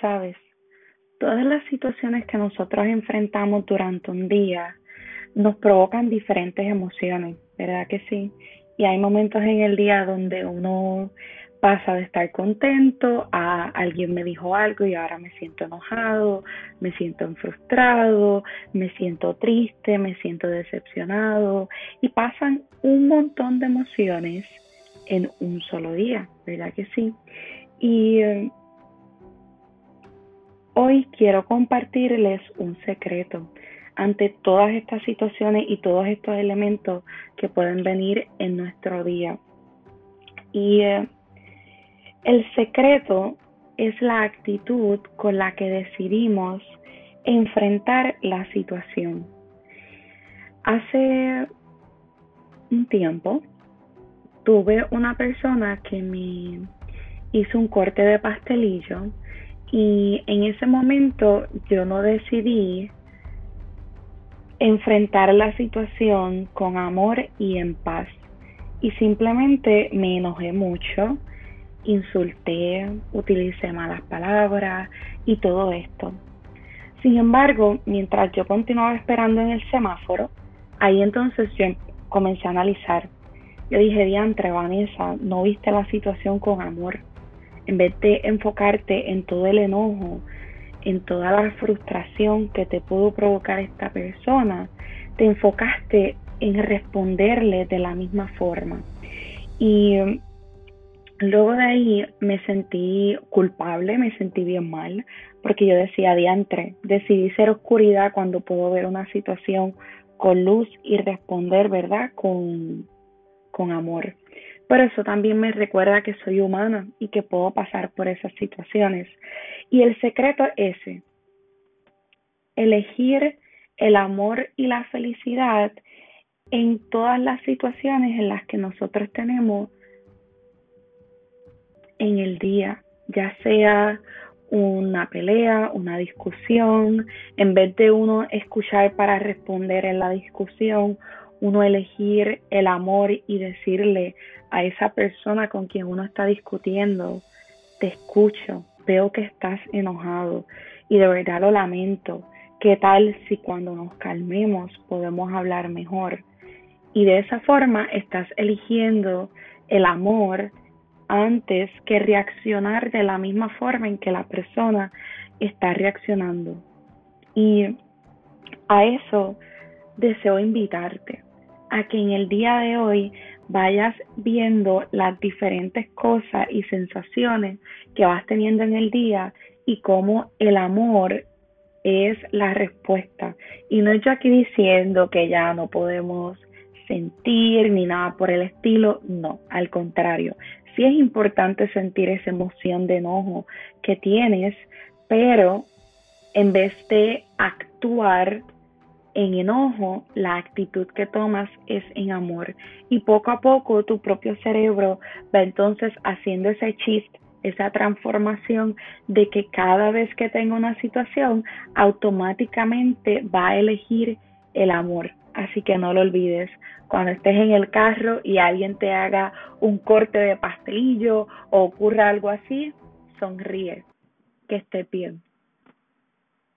Sabes, todas las situaciones que nosotros enfrentamos durante un día nos provocan diferentes emociones, ¿verdad que sí? Y hay momentos en el día donde uno pasa de estar contento a alguien me dijo algo y ahora me siento enojado, me siento frustrado, me siento triste, me siento decepcionado y pasan un montón de emociones en un solo día, ¿verdad que sí? Y eh, hoy quiero compartirles un secreto ante todas estas situaciones y todos estos elementos que pueden venir en nuestro día. Y eh, el secreto es la actitud con la que decidimos enfrentar la situación. Hace un tiempo tuve una persona que me hizo un corte de pastelillo y en ese momento yo no decidí enfrentar la situación con amor y en paz y simplemente me enojé mucho, insulté, utilicé malas palabras y todo esto. Sin embargo, mientras yo continuaba esperando en el semáforo, ahí entonces yo comencé a analizar yo dije, diantre, Vanessa, no viste la situación con amor. En vez de enfocarte en todo el enojo, en toda la frustración que te pudo provocar esta persona, te enfocaste en responderle de la misma forma. Y um, luego de ahí me sentí culpable, me sentí bien mal, porque yo decía, diantre, decidí ser oscuridad cuando puedo ver una situación con luz y responder, ¿verdad? Con, con amor. Pero eso también me recuerda que soy humana y que puedo pasar por esas situaciones. Y el secreto es ese, elegir el amor y la felicidad en todas las situaciones en las que nosotros tenemos en el día, ya sea una pelea, una discusión, en vez de uno escuchar para responder en la discusión uno elegir el amor y decirle a esa persona con quien uno está discutiendo, te escucho, veo que estás enojado y de verdad lo lamento. ¿Qué tal si cuando nos calmemos podemos hablar mejor? Y de esa forma estás eligiendo el amor antes que reaccionar de la misma forma en que la persona está reaccionando. Y a eso deseo invitarte a que en el día de hoy vayas viendo las diferentes cosas y sensaciones que vas teniendo en el día y cómo el amor es la respuesta. Y no yo aquí diciendo que ya no podemos sentir ni nada por el estilo, no, al contrario, sí es importante sentir esa emoción de enojo que tienes, pero en vez de actuar en enojo, la actitud que tomas es en amor. Y poco a poco tu propio cerebro va entonces haciendo ese chiste, esa transformación de que cada vez que tenga una situación, automáticamente va a elegir el amor. Así que no lo olvides. Cuando estés en el carro y alguien te haga un corte de pastelillo o ocurra algo así, sonríe. Que esté bien.